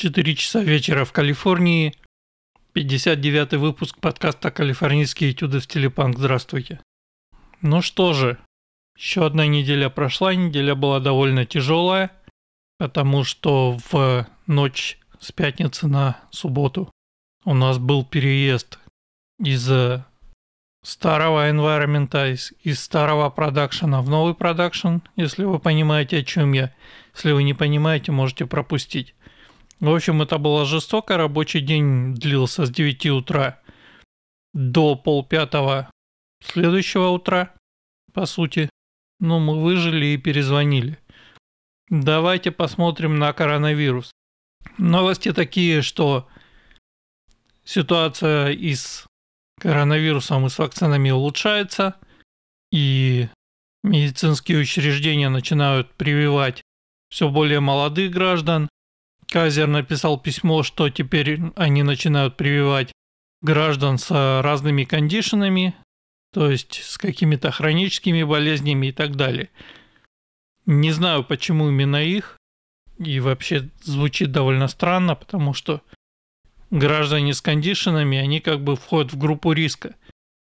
4 часа вечера в Калифорнии. 59 выпуск подкаста «Калифорнийские этюды в телепанк». Здравствуйте. Ну что же, еще одна неделя прошла. Неделя была довольно тяжелая, потому что в ночь с пятницы на субботу у нас был переезд из старого environment, из, из старого продакшена в новый продакшн, если вы понимаете, о чем я. Если вы не понимаете, можете пропустить. В общем, это было жестоко. Рабочий день длился с 9 утра до полпятого следующего утра, по сути. Но мы выжили и перезвонили. Давайте посмотрим на коронавирус. Новости такие, что ситуация и с коронавирусом и с вакцинами улучшается, и медицинские учреждения начинают прививать все более молодых граждан, Казер написал письмо, что теперь они начинают прививать граждан с разными кондишенами, то есть с какими-то хроническими болезнями и так далее. Не знаю, почему именно их, и вообще звучит довольно странно, потому что граждане с кондишенами, они как бы входят в группу риска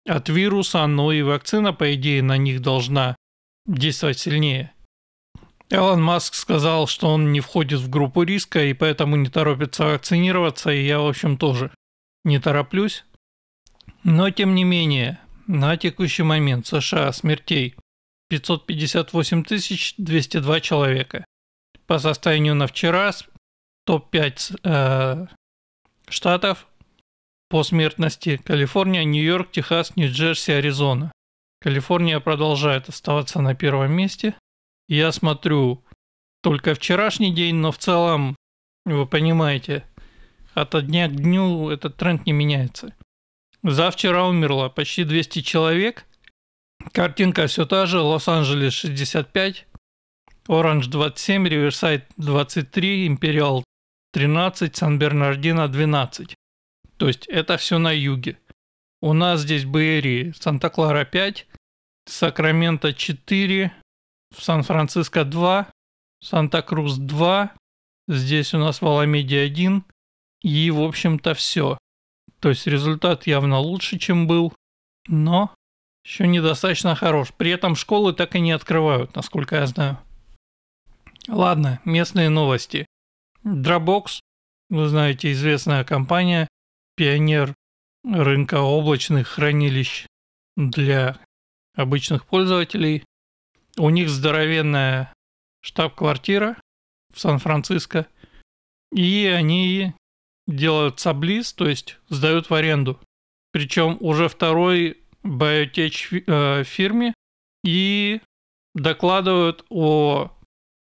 от вируса, но и вакцина, по идее, на них должна действовать сильнее. Элон Маск сказал, что он не входит в группу риска и поэтому не торопится вакцинироваться, и я, в общем, тоже не тороплюсь. Но, тем не менее, на текущий момент США смертей 558 202 человека. По состоянию на вчера топ-5 э, штатов по смертности Калифорния, Нью-Йорк, Техас, Нью-Джерси, Аризона. Калифорния продолжает оставаться на первом месте – я смотрю только вчерашний день, но в целом, вы понимаете, от дня к дню этот тренд не меняется. Завчера умерло почти 200 человек. Картинка все та же. Лос-Анджелес 65, Оранж 27, Риверсайд 23, Империал 13, Сан-Бернардино 12. То есть это все на юге. У нас здесь Бэйри, Санта-Клара 5, Сакраменто 4, в Сан-Франциско 2, Санта-Крус 2, здесь у нас в Аламеде 1, и, в общем-то, все. То есть результат явно лучше, чем был, но еще недостаточно хорош. При этом школы так и не открывают, насколько я знаю. Ладно, местные новости. Dropbox, вы знаете, известная компания, пионер рынка облачных хранилищ для обычных пользователей, у них здоровенная штаб-квартира в Сан-Франциско, и они делают саблиз, то есть сдают в аренду. Причем уже второй биотеч э, фирме и докладывают о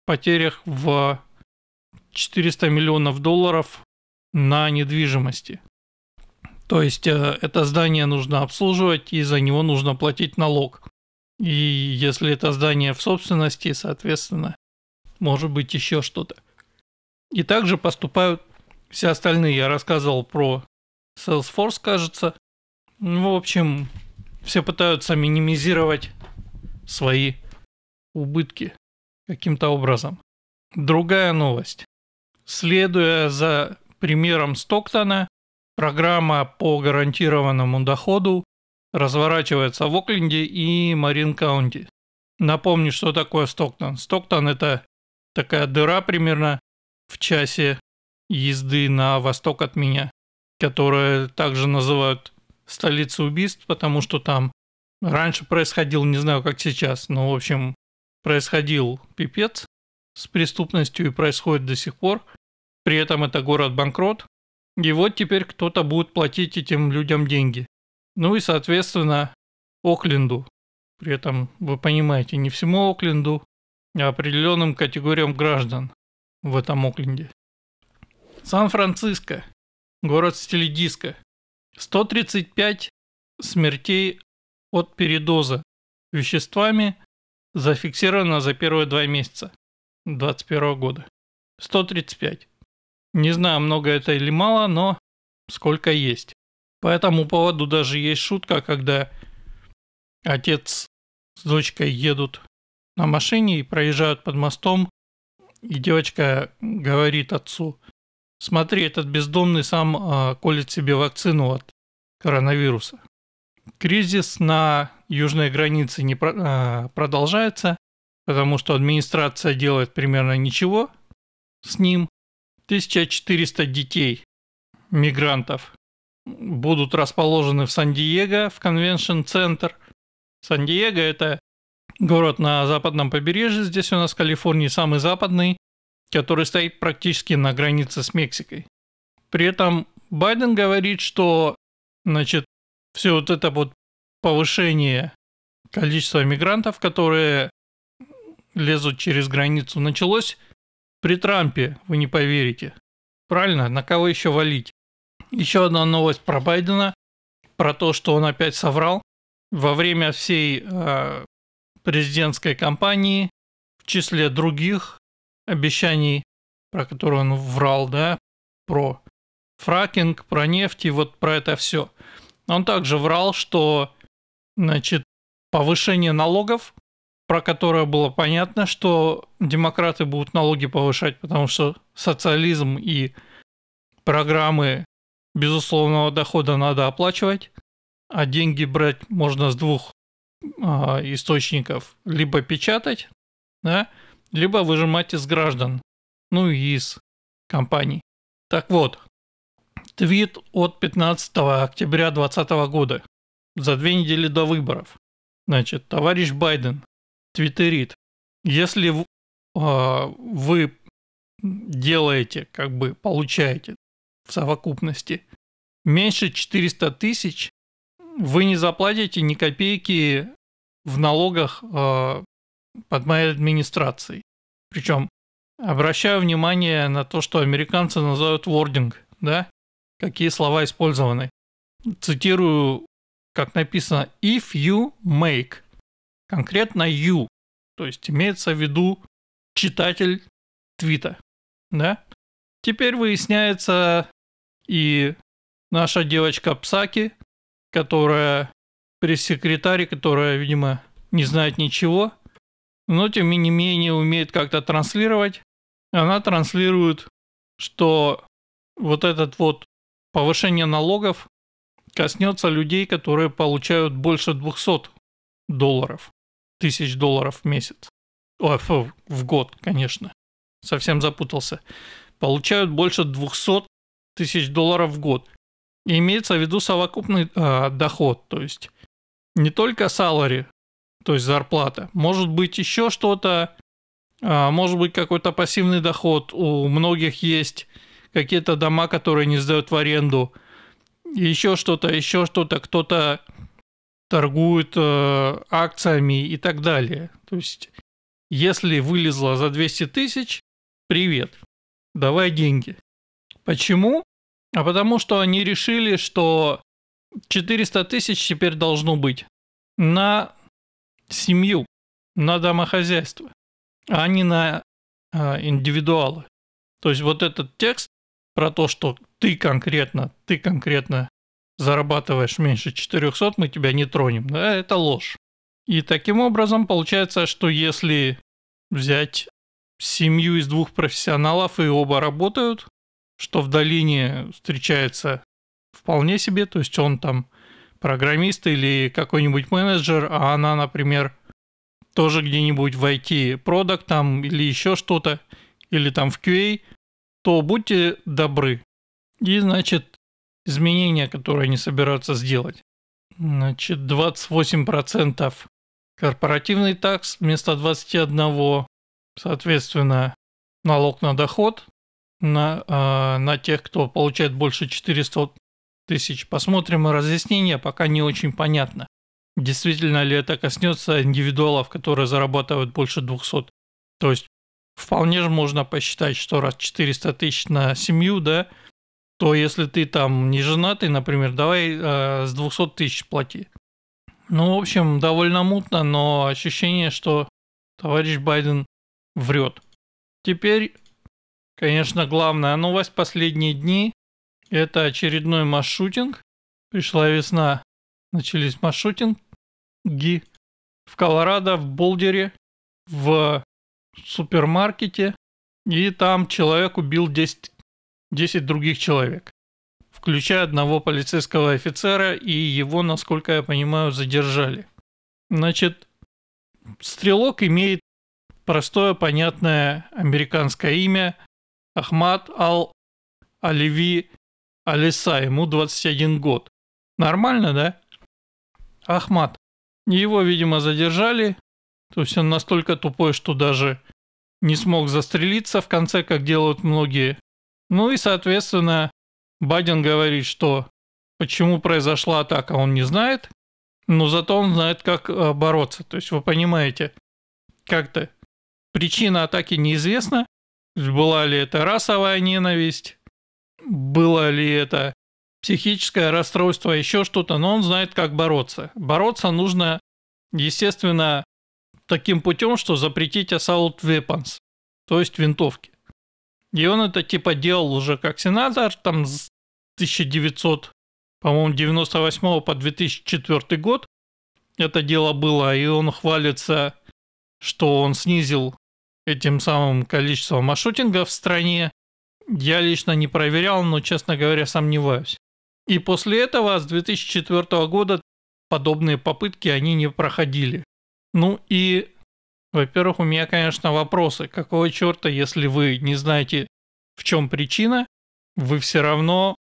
потерях в 400 миллионов долларов на недвижимости. То есть э, это здание нужно обслуживать и за него нужно платить налог. И если это здание в собственности, соответственно, может быть еще что-то. И также поступают все остальные. Я рассказывал про Salesforce, кажется. Ну, в общем, все пытаются минимизировать свои убытки каким-то образом. Другая новость. Следуя за примером Стоктона, программа по гарантированному доходу разворачивается в Окленде и Марин-Каунти. Напомню, что такое Стоктон. Стоктон – это такая дыра примерно в часе езды на восток от меня, которая также называют столицей убийств, потому что там раньше происходил, не знаю, как сейчас, но, в общем, происходил пипец с преступностью и происходит до сих пор. При этом это город-банкрот. И вот теперь кто-то будет платить этим людям деньги. Ну и, соответственно, Окленду. При этом, вы понимаете, не всему Окленду, а определенным категориям граждан в этом Окленде. Сан-Франциско. Город в стиле диска. 135 смертей от передоза веществами зафиксировано за первые два месяца 2021 года. 135. Не знаю, много это или мало, но сколько есть. По этому поводу даже есть шутка, когда отец с дочкой едут на машине и проезжают под мостом, и девочка говорит отцу, смотри, этот бездомный сам э, колет себе вакцину от коронавируса. Кризис на южной границе не про, э, продолжается, потому что администрация делает примерно ничего с ним. 1400 детей, мигрантов, будут расположены в Сан-Диего, в конвеншн-центр. Сан-Диего – это город на западном побережье, здесь у нас в Калифорнии самый западный, который стоит практически на границе с Мексикой. При этом Байден говорит, что значит, все вот это вот повышение количества мигрантов, которые лезут через границу, началось при Трампе, вы не поверите. Правильно? На кого еще валить? Еще одна новость про Байдена, про то, что он опять соврал. Во время всей э, президентской кампании, в числе других обещаний, про которые он врал, да, про фракинг, про нефть и вот про это все. Он также врал, что, значит, повышение налогов, про которое было понятно, что демократы будут налоги повышать, потому что социализм и программы безусловного дохода надо оплачивать, а деньги брать можно с двух а, источников. Либо печатать, да, либо выжимать из граждан, ну и из компаний. Так вот, твит от 15 октября 2020 года, за две недели до выборов. Значит, товарищ Байден твиттерит, если э, вы делаете, как бы получаете в совокупности меньше 400 тысяч, вы не заплатите ни копейки в налогах э, под моей администрацией. Причем обращаю внимание на то, что американцы называют wording, да? Какие слова использованы. Цитирую, как написано, if you make. Конкретно you. То есть имеется в виду читатель твита. Да? Теперь выясняется и наша девочка Псаки, которая пресс-секретарь, которая, видимо, не знает ничего, но тем не менее умеет как-то транслировать. Она транслирует, что вот этот вот повышение налогов коснется людей, которые получают больше 200 долларов, тысяч долларов в месяц. Ой, в год, конечно. Совсем запутался. Получают больше 200 тысяч долларов в год. И имеется в виду совокупный э, доход, то есть не только salary, то есть зарплата, может быть еще что-то, э, может быть какой-то пассивный доход. У многих есть какие-то дома, которые не сдают в аренду, еще что-то, еще что-то, кто-то торгует э, акциями и так далее. То есть, если вылезло за 200 тысяч, привет, давай деньги. Почему? А потому что они решили, что 400 тысяч теперь должно быть на семью, на домохозяйство, а не на э, индивидуалы. То есть вот этот текст про то, что ты конкретно, ты конкретно зарабатываешь меньше 400, мы тебя не тронем, да, это ложь. И таким образом получается, что если взять семью из двух профессионалов и оба работают, что в долине встречается вполне себе, то есть он там программист или какой-нибудь менеджер, а она, например, тоже где-нибудь в IT продукт там или еще что-то, или там в QA, то будьте добры. И, значит, изменения, которые они собираются сделать. Значит, 28% корпоративный такс вместо 21, соответственно, налог на доход на, э, на тех, кто получает больше 400 тысяч. Посмотрим разъяснения, пока не очень понятно. Действительно ли это коснется индивидуалов, которые зарабатывают больше 200? То есть вполне же можно посчитать, что раз 400 тысяч на семью, да, то если ты там не женатый, например, давай э, с 200 тысяч плати. Ну, в общем, довольно мутно, но ощущение, что товарищ Байден врет. Теперь Конечно, главная новость последние дни – это очередной масс-шутинг. Пришла весна, начались масс-шутинги в Колорадо, в Болдере, в супермаркете. И там человек убил 10 10 других человек, включая одного полицейского офицера, и его, насколько я понимаю, задержали. Значит, стрелок имеет простое, понятное американское имя Ахмад Ал-Аливи Алиса, ему 21 год. Нормально, да? Ахмад. Его, видимо, задержали. То есть он настолько тупой, что даже не смог застрелиться в конце, как делают многие. Ну и, соответственно, Байден говорит, что почему произошла атака, он не знает, но зато он знает, как э, бороться. То есть вы понимаете, как-то причина атаки неизвестна. Была ли это расовая ненависть, было ли это психическое расстройство, еще что-то, но он знает, как бороться. Бороться нужно, естественно, таким путем, что запретить assault weapons, то есть винтовки. И он это типа делал уже как сенатор, там с 1900, по-моему, 98 по 2004 год это дело было, и он хвалится, что он снизил этим самым количество маршрутингов в стране. Я лично не проверял, но, честно говоря, сомневаюсь. И после этого, с 2004 года, подобные попытки они не проходили. Ну и, во-первых, у меня, конечно, вопросы. Какого черта, если вы не знаете, в чем причина, вы все равно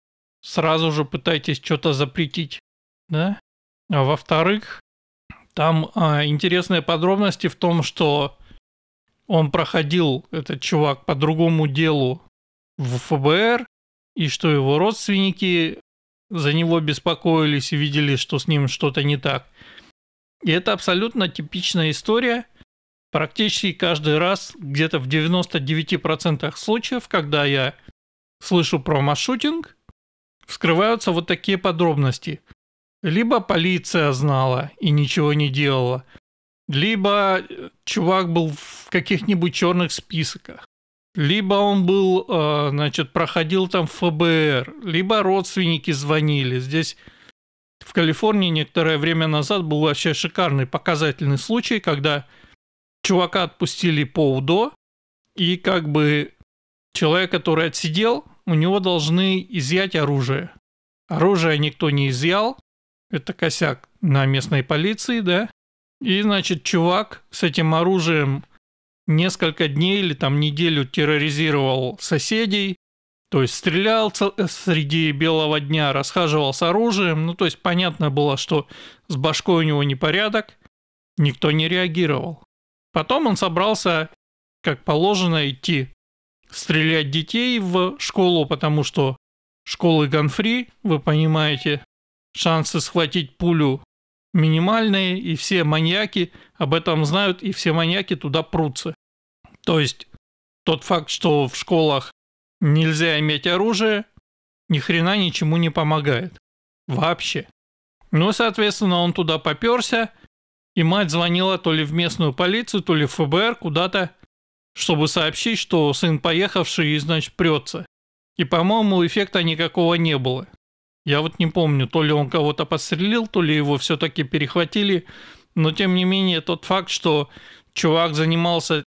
сразу же пытаетесь что-то запретить, да? А во-вторых, там а, интересные подробности в том, что он проходил, этот чувак, по другому делу в ФБР, и что его родственники за него беспокоились и видели, что с ним что-то не так. И это абсолютно типичная история. Практически каждый раз, где-то в 99% случаев, когда я слышу про маршрутинг, вскрываются вот такие подробности. Либо полиция знала и ничего не делала, либо чувак был в каких-нибудь черных списках, либо он был, э, значит, проходил там ФБР, либо родственники звонили. Здесь в Калифорнии некоторое время назад был вообще шикарный показательный случай, когда чувака отпустили по УДО, и как бы человек, который отсидел, у него должны изъять оружие. Оружие никто не изъял, это косяк на местной полиции, да. И, значит, чувак с этим оружием несколько дней или там неделю терроризировал соседей, то есть стрелял среди белого дня, расхаживал с оружием. Ну, то есть понятно было, что с башкой у него непорядок. Никто не реагировал. Потом он собрался, как положено, идти стрелять детей в школу, потому что школы ганфри, вы понимаете, шансы схватить пулю минимальные, и все маньяки об этом знают, и все маньяки туда прутся. То есть тот факт, что в школах нельзя иметь оружие, ни хрена ничему не помогает. Вообще. Ну, соответственно, он туда поперся, и мать звонила то ли в местную полицию, то ли в ФБР куда-то, чтобы сообщить, что сын поехавший и, значит, прется. И, по-моему, эффекта никакого не было. Я вот не помню, то ли он кого-то подстрелил, то ли его все-таки перехватили. Но, тем не менее, тот факт, что чувак занимался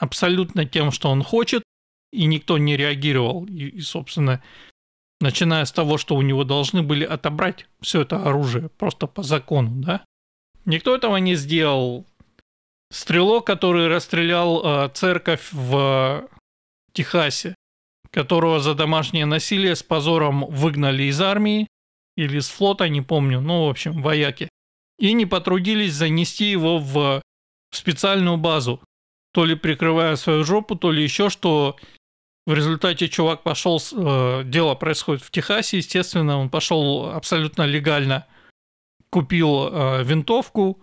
абсолютно тем, что он хочет, и никто не реагировал. И, и, собственно, начиная с того, что у него должны были отобрать все это оружие просто по закону, да? Никто этого не сделал. Стрелок, который расстрелял э, церковь в Техасе, которого за домашнее насилие с позором выгнали из армии или с флота, не помню, ну, в общем, вояки, и не потрудились занести его в специальную базу, то ли прикрывая свою жопу, то ли еще что. В результате чувак пошел, э, дело происходит в Техасе, естественно, он пошел абсолютно легально, купил э, винтовку,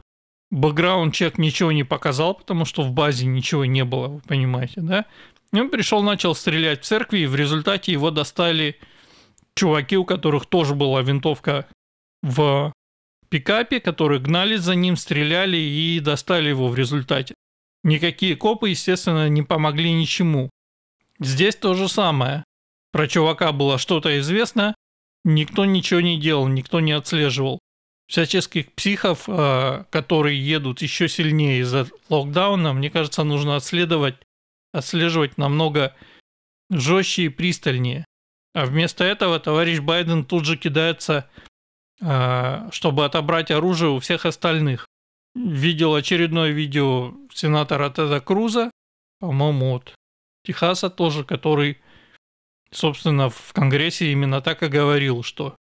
бэкграунд-чек ничего не показал, потому что в базе ничего не было, вы понимаете, да? Он пришел, начал стрелять в церкви, и в результате его достали чуваки, у которых тоже была винтовка в пикапе, которые гнались за ним, стреляли и достали его в результате. Никакие копы, естественно, не помогли ничему. Здесь то же самое. Про чувака было что-то известно, никто ничего не делал, никто не отслеживал. Всяческих психов, э, которые едут еще сильнее из-за локдауна, мне кажется, нужно отследовать, отслеживать намного жестче и пристальнее. А вместо этого товарищ Байден тут же кидается, а, чтобы отобрать оружие у всех остальных. Видел очередное видео сенатора Теда Круза, по-моему, от Техаса тоже, который, собственно, в Конгрессе именно так и говорил, что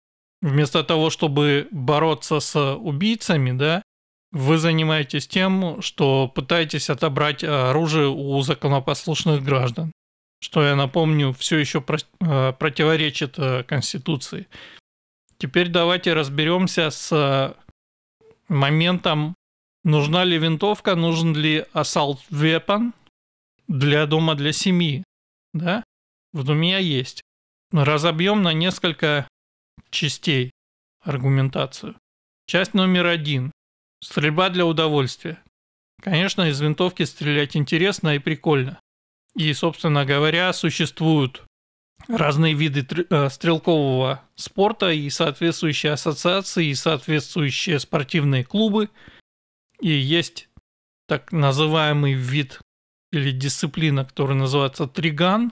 вместо того, чтобы бороться с убийцами, да, вы занимаетесь тем, что пытаетесь отобрать оружие у законопослушных граждан что, я напомню, все еще э, противоречит э, Конституции. Теперь давайте разберемся с э, моментом, нужна ли винтовка, нужен ли assault weapon для дома, для семьи. Да? Вот у меня есть. Разобьем на несколько частей аргументацию. Часть номер один. Стрельба для удовольствия. Конечно, из винтовки стрелять интересно и прикольно. И, собственно говоря, существуют разные виды э, стрелкового спорта и соответствующие ассоциации, и соответствующие спортивные клубы. И есть так называемый вид или дисциплина, который называется триган.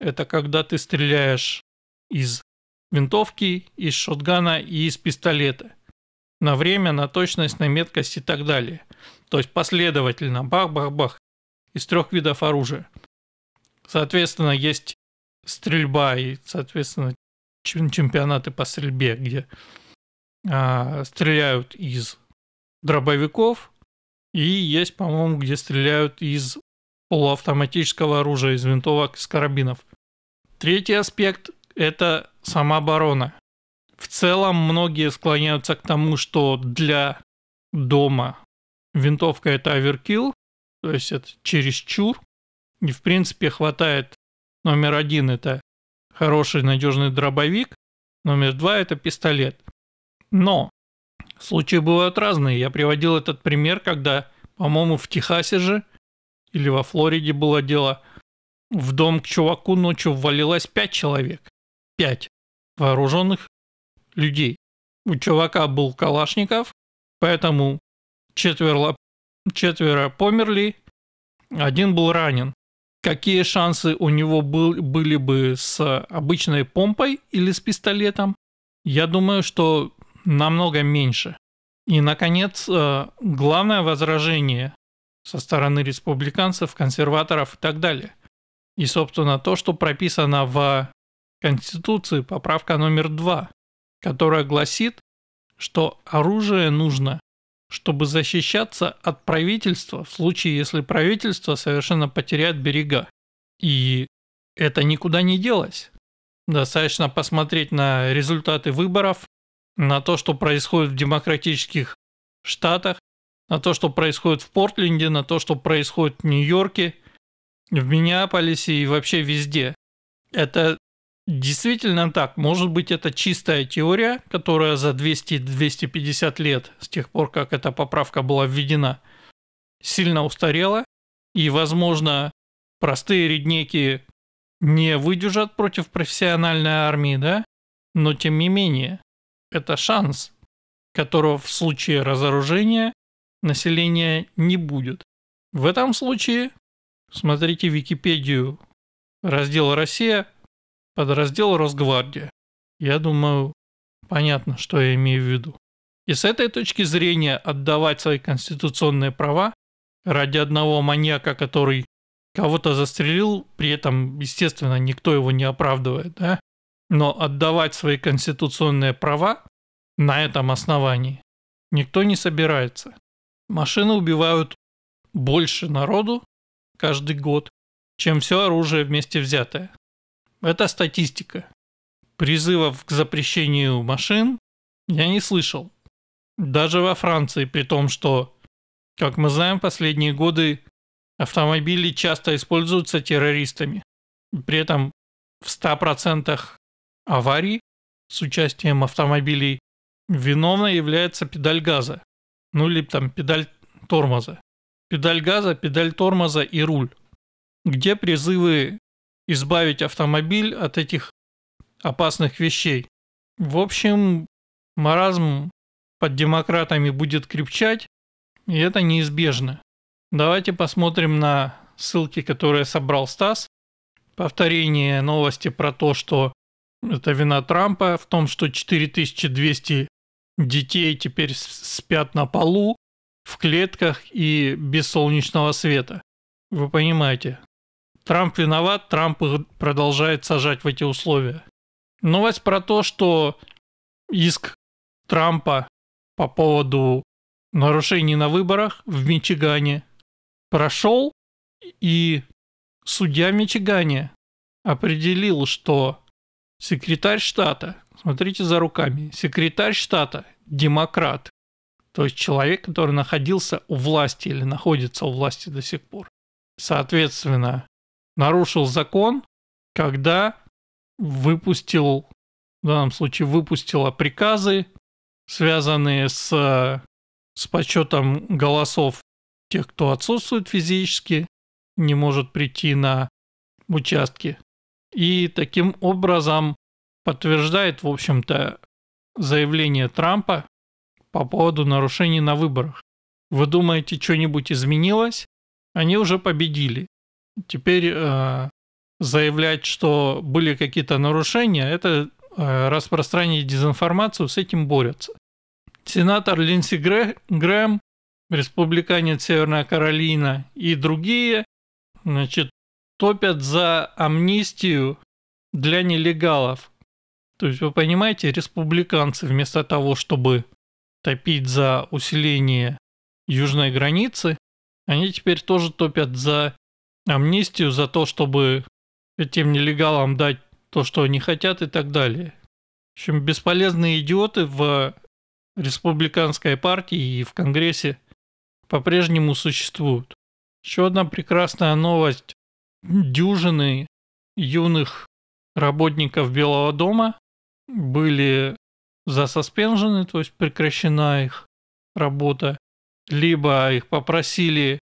Это когда ты стреляешь из винтовки, из шотгана и из пистолета. На время, на точность, на меткость и так далее. То есть последовательно, бах-бах-бах, из трех видов оружия. Соответственно, есть стрельба и, соответственно, чемпионаты по стрельбе, где а, стреляют из дробовиков, и есть, по-моему, где стреляют из полуавтоматического оружия, из винтовок, из карабинов. Третий аспект – это самооборона. В целом многие склоняются к тому, что для дома винтовка – это оверкилл, то есть это чересчур, и в принципе хватает номер один это хороший надежный дробовик, номер два это пистолет. Но случаи бывают разные. Я приводил этот пример, когда, по-моему, в Техасе же или во Флориде было дело, в дом к чуваку ночью ввалилось пять человек. Пять вооруженных людей. У чувака был Калашников, поэтому четверо, четверо померли, один был ранен какие шансы у него был, были бы с обычной помпой или с пистолетом, я думаю, что намного меньше. И, наконец, э, главное возражение со стороны республиканцев, консерваторов и так далее. И, собственно, то, что прописано в Конституции, поправка номер два, которая гласит, что оружие нужно чтобы защищаться от правительства в случае, если правительство совершенно потеряет берега. И это никуда не делось. Достаточно посмотреть на результаты выборов, на то, что происходит в демократических штатах, на то, что происходит в Портленде, на то, что происходит в Нью-Йорке, в Миннеаполисе и вообще везде. Это Действительно так. Может быть, это чистая теория, которая за 200-250 лет, с тех пор, как эта поправка была введена, сильно устарела. И, возможно, простые реднеки не выдержат против профессиональной армии, да? Но, тем не менее, это шанс, которого в случае разоружения населения не будет. В этом случае, смотрите Википедию, раздел «Россия», подраздел Росгвардия. Я думаю, понятно, что я имею в виду. И с этой точки зрения отдавать свои конституционные права ради одного маньяка, который кого-то застрелил, при этом, естественно, никто его не оправдывает, да? Но отдавать свои конституционные права на этом основании никто не собирается. Машины убивают больше народу каждый год, чем все оружие вместе взятое. Это статистика. Призывов к запрещению машин я не слышал. Даже во Франции, при том, что, как мы знаем, последние годы автомобили часто используются террористами. При этом в 100% аварий с участием автомобилей виновна является педаль газа. Ну или там педаль тормоза. Педаль газа, педаль тормоза и руль. Где призывы избавить автомобиль от этих опасных вещей. В общем, маразм под демократами будет крепчать, и это неизбежно. Давайте посмотрим на ссылки, которые собрал Стас. Повторение новости про то, что это вина Трампа в том, что 4200 детей теперь спят на полу, в клетках и без солнечного света. Вы понимаете, Трамп виноват, Трамп продолжает сажать в эти условия. Новость про то, что иск Трампа по поводу нарушений на выборах в Мичигане прошел, и судья Мичигане определил, что секретарь штата, смотрите за руками, секретарь штата демократ, то есть человек, который находился у власти или находится у власти до сих пор. Соответственно, нарушил закон, когда выпустил, в данном случае выпустила приказы, связанные с, с подсчетом голосов тех, кто отсутствует физически, не может прийти на участки. И таким образом подтверждает, в общем-то, заявление Трампа по поводу нарушений на выборах. Вы думаете, что-нибудь изменилось? Они уже победили. Теперь э, заявлять, что были какие-то нарушения, это э, распространить дезинформацию, с этим борются. Сенатор Линдси Грэ, Грэм, республиканец Северная Каролина и другие, значит, топят за амнистию для нелегалов. То есть, вы понимаете, республиканцы вместо того, чтобы топить за усиление южной границы, они теперь тоже топят за амнистию, за то, чтобы этим нелегалам дать то, что они хотят и так далее. В общем, бесполезные идиоты в республиканской партии и в Конгрессе по-прежнему существуют. Еще одна прекрасная новость. Дюжины юных работников Белого дома были засоспенжены, то есть прекращена их работа, либо их попросили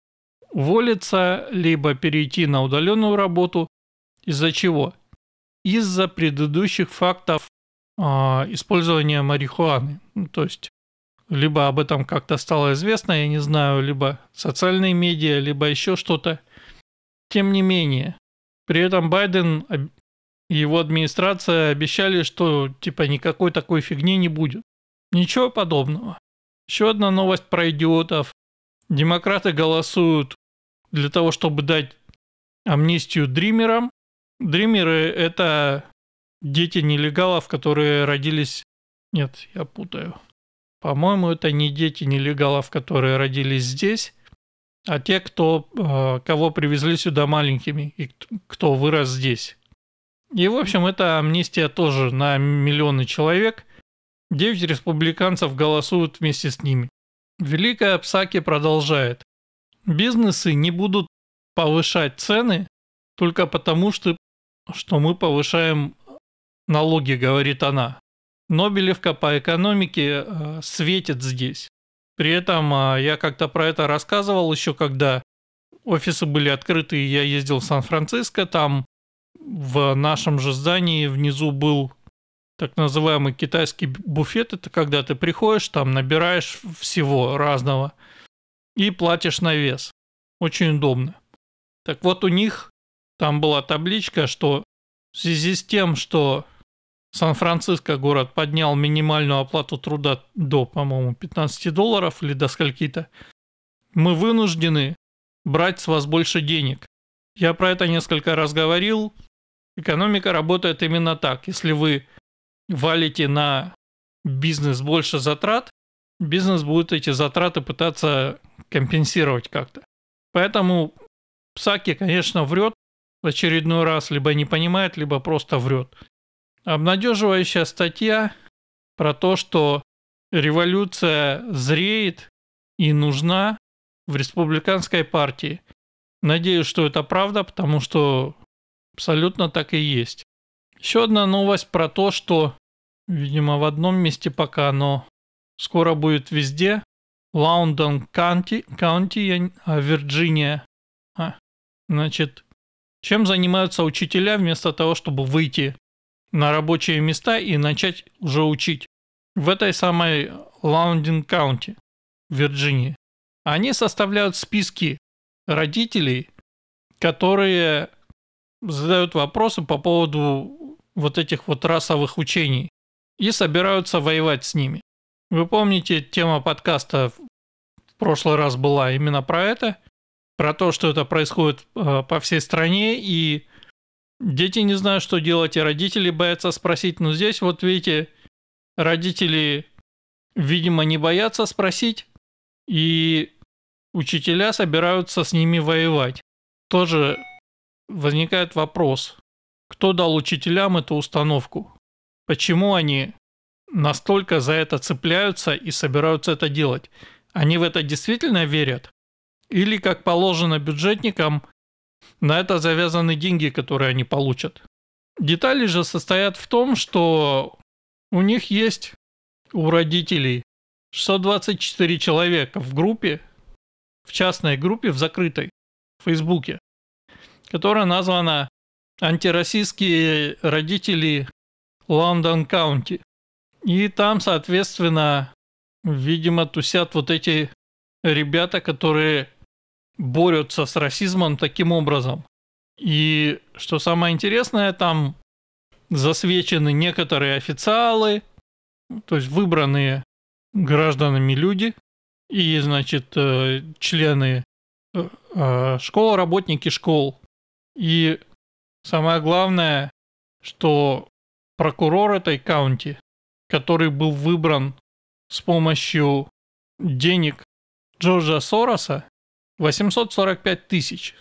уволиться, либо перейти на удаленную работу. Из-за чего? Из-за предыдущих фактов э, использования марихуаны. Ну, то есть, либо об этом как-то стало известно, я не знаю, либо социальные медиа, либо еще что-то. Тем не менее, при этом Байден его администрация обещали, что типа никакой такой фигни не будет. Ничего подобного. Еще одна новость про идиотов. Демократы голосуют для того, чтобы дать амнистию дримерам. Дримеры – это дети нелегалов, которые родились... Нет, я путаю. По-моему, это не дети нелегалов, которые родились здесь, а те, кто, э, кого привезли сюда маленькими и кто вырос здесь. И, в общем, эта амнистия тоже на миллионы человек. Девять республиканцев голосуют вместе с ними. Великая Псаки продолжает. Бизнесы не будут повышать цены только потому, что, что мы повышаем налоги, говорит она. Нобелевка по экономике э, светит здесь. При этом э, я как-то про это рассказывал еще, когда офисы были открыты, и я ездил в Сан-Франциско, там в нашем же здании внизу был так называемый китайский буфет. Это когда ты приходишь, там набираешь всего разного и платишь на вес. Очень удобно. Так вот у них там была табличка, что в связи с тем, что Сан-Франциско город поднял минимальную оплату труда до, по-моему, 15 долларов или до скольки-то, мы вынуждены брать с вас больше денег. Я про это несколько раз говорил. Экономика работает именно так. Если вы валите на бизнес больше затрат, бизнес будет эти затраты пытаться компенсировать как-то. Поэтому Псаки, конечно, врет в очередной раз, либо не понимает, либо просто врет. Обнадеживающая статья про то, что революция зреет и нужна в республиканской партии. Надеюсь, что это правда, потому что абсолютно так и есть. Еще одна новость про то, что, видимо, в одном месте пока, но скоро будет везде. Loudoun County, County, Вирджиния. А, значит, чем занимаются учителя вместо того, чтобы выйти на рабочие места и начать уже учить? В этой самой Лаундин Каунти, Вирджинии. Они составляют списки родителей, которые задают вопросы по поводу вот этих вот расовых учений и собираются воевать с ними. Вы помните, тема подкаста в прошлый раз была именно про это, про то, что это происходит э, по всей стране, и дети не знают, что делать, и родители боятся спросить. Но здесь вот видите, родители, видимо, не боятся спросить, и учителя собираются с ними воевать. Тоже возникает вопрос, кто дал учителям эту установку? Почему они настолько за это цепляются и собираются это делать? Они в это действительно верят? Или, как положено бюджетникам, на это завязаны деньги, которые они получат? Детали же состоят в том, что у них есть у родителей 624 человека в группе, в частной группе, в закрытой, в Фейсбуке, которая названа «Антироссийские родители Лондон Каунти». И там, соответственно, видимо, тусят вот эти ребята, которые борются с расизмом таким образом. И что самое интересное, там засвечены некоторые официалы, то есть выбранные гражданами люди, и, значит, э, члены э, э, школ, работники школ. И самое главное, что прокурор этой каунти, который был выбран с помощью денег Джорджа Сороса, 845 тысяч.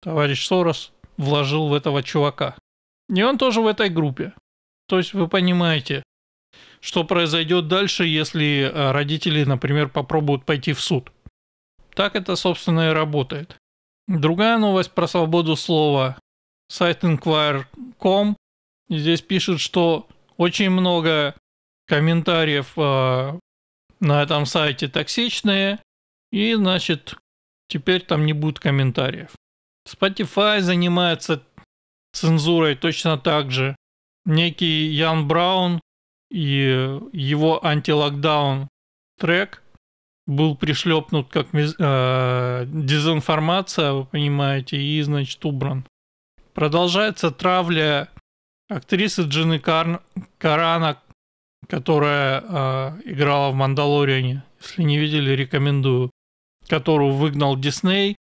Товарищ Сорос вложил в этого чувака. И он тоже в этой группе. То есть вы понимаете, что произойдет дальше, если э, родители, например, попробуют пойти в суд. Так это, собственно, и работает. Другая новость про свободу слова. Сайт Inquire.com здесь пишет, что очень много комментариев э, на этом сайте токсичные, и, значит, теперь там не будет комментариев. Spotify занимается цензурой точно так же. Некий Ян Браун и его антилокдаун трек был пришлепнут как э, дезинформация, вы понимаете, и, значит, убран. Продолжается травля актрисы Джины Кар... Карана, которая э, играла в «Мандалориане». Если не видели, рекомендую. Которую выгнал Дисней.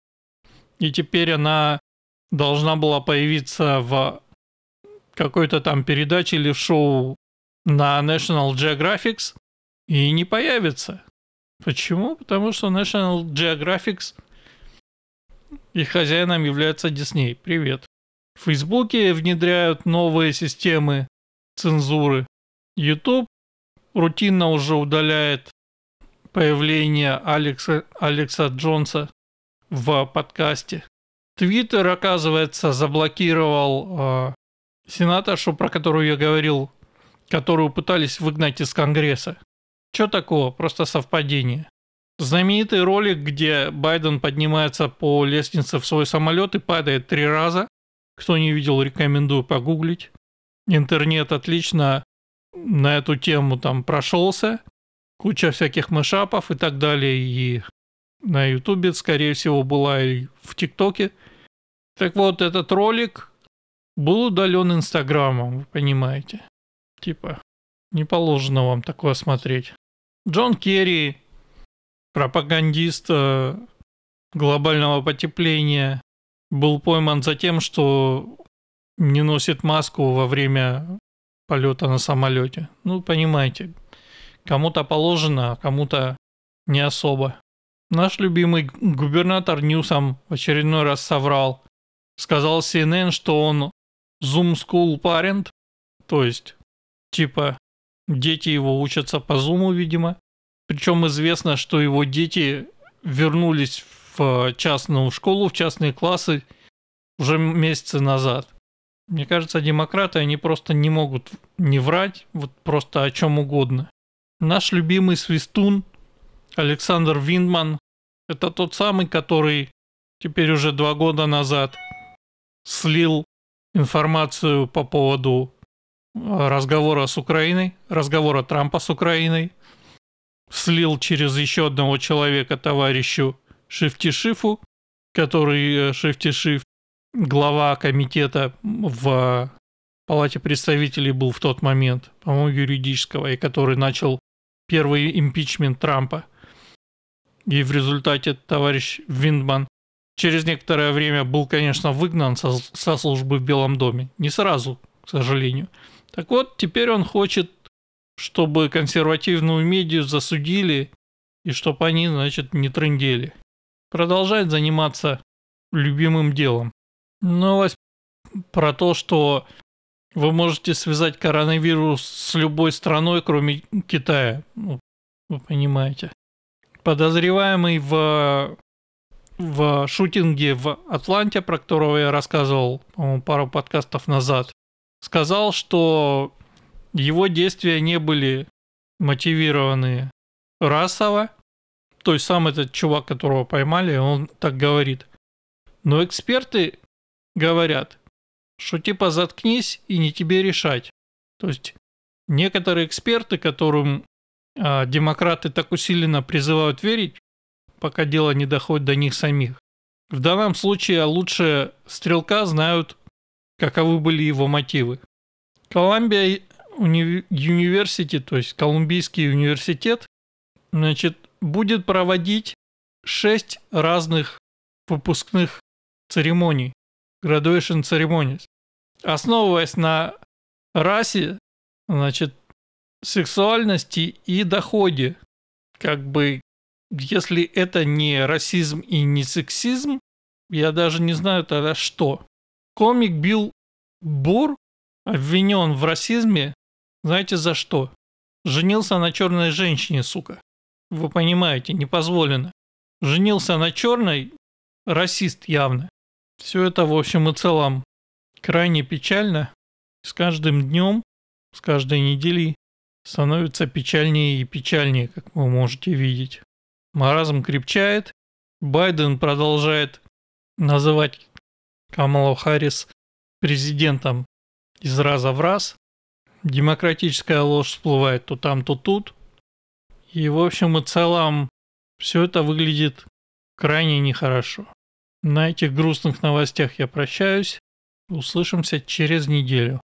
И теперь она должна была появиться в какой-то там передаче или шоу на National Geographic и не появится. Почему? Потому что National Geographic и хозяином является Disney. Привет. В Фейсбуке внедряют новые системы цензуры. YouTube рутинно уже удаляет появление Алекса, Алекса Джонса в подкасте. Твиттер, оказывается, заблокировал э, сенаторшу, про которую я говорил которую пытались выгнать из Конгресса. Что такого? Просто совпадение. Знаменитый ролик, где Байден поднимается по лестнице в свой самолет и падает три раза. Кто не видел, рекомендую погуглить. Интернет отлично на эту тему там прошелся. Куча всяких мышапов и так далее. И на Ютубе, скорее всего, была и в ТикТоке. Так вот, этот ролик был удален Инстаграмом, вы понимаете. Типа, не положено вам такое смотреть. Джон Керри, пропагандист э, глобального потепления, был пойман за тем, что не носит маску во время полета на самолете. Ну, понимаете, кому-то положено, а кому-то не особо. Наш любимый губернатор Ньюсом в очередной раз соврал. Сказал CNN, что он Zoom School Parent, то есть Типа, дети его учатся по зуму, видимо. Причем известно, что его дети вернулись в частную школу, в частные классы уже месяцы назад. Мне кажется, демократы, они просто не могут не врать, вот просто о чем угодно. Наш любимый свистун Александр Виндман, это тот самый, который теперь уже два года назад слил информацию по поводу разговора с Украиной, разговора Трампа с Украиной, слил через еще одного человека товарищу Шифтишифу, который э, Шифтишиф, глава комитета в Палате представителей был в тот момент, по-моему, юридического, и который начал первый импичмент Трампа. И в результате товарищ Виндман через некоторое время был, конечно, выгнан со, со службы в Белом доме. Не сразу, к сожалению. Так вот, теперь он хочет, чтобы консервативную медиа засудили и чтобы они, значит, не трындели. Продолжает заниматься любимым делом. Новость про то, что вы можете связать коронавирус с любой страной, кроме Китая. Ну, вы понимаете. Подозреваемый в, в шутинге в Атланте, про которого я рассказывал, пару подкастов назад, сказал, что его действия не были мотивированы расово. То есть сам этот чувак, которого поймали, он так говорит. Но эксперты говорят, что типа заткнись и не тебе решать. То есть некоторые эксперты, которым а, демократы так усиленно призывают верить, пока дело не доходит до них самих. В данном случае лучше стрелка знают, каковы были его мотивы. Колумбия университет, то есть Колумбийский университет, значит, будет проводить шесть разных выпускных церемоний, graduation ceremonies, основываясь на расе, значит, сексуальности и доходе. Как бы, если это не расизм и не сексизм, я даже не знаю тогда что. Комик Билл Бур обвинен в расизме, знаете за что? Женился на черной женщине, сука. Вы понимаете, не позволено. Женился на черной, расист явно. Все это, в общем и целом, крайне печально. С каждым днем, с каждой неделей становится печальнее и печальнее, как вы можете видеть. Маразм крепчает. Байден продолжает называть Камалу Харрис президентом из раза в раз. Демократическая ложь всплывает то там, то тут. И в общем и целом все это выглядит крайне нехорошо. На этих грустных новостях я прощаюсь. Услышимся через неделю.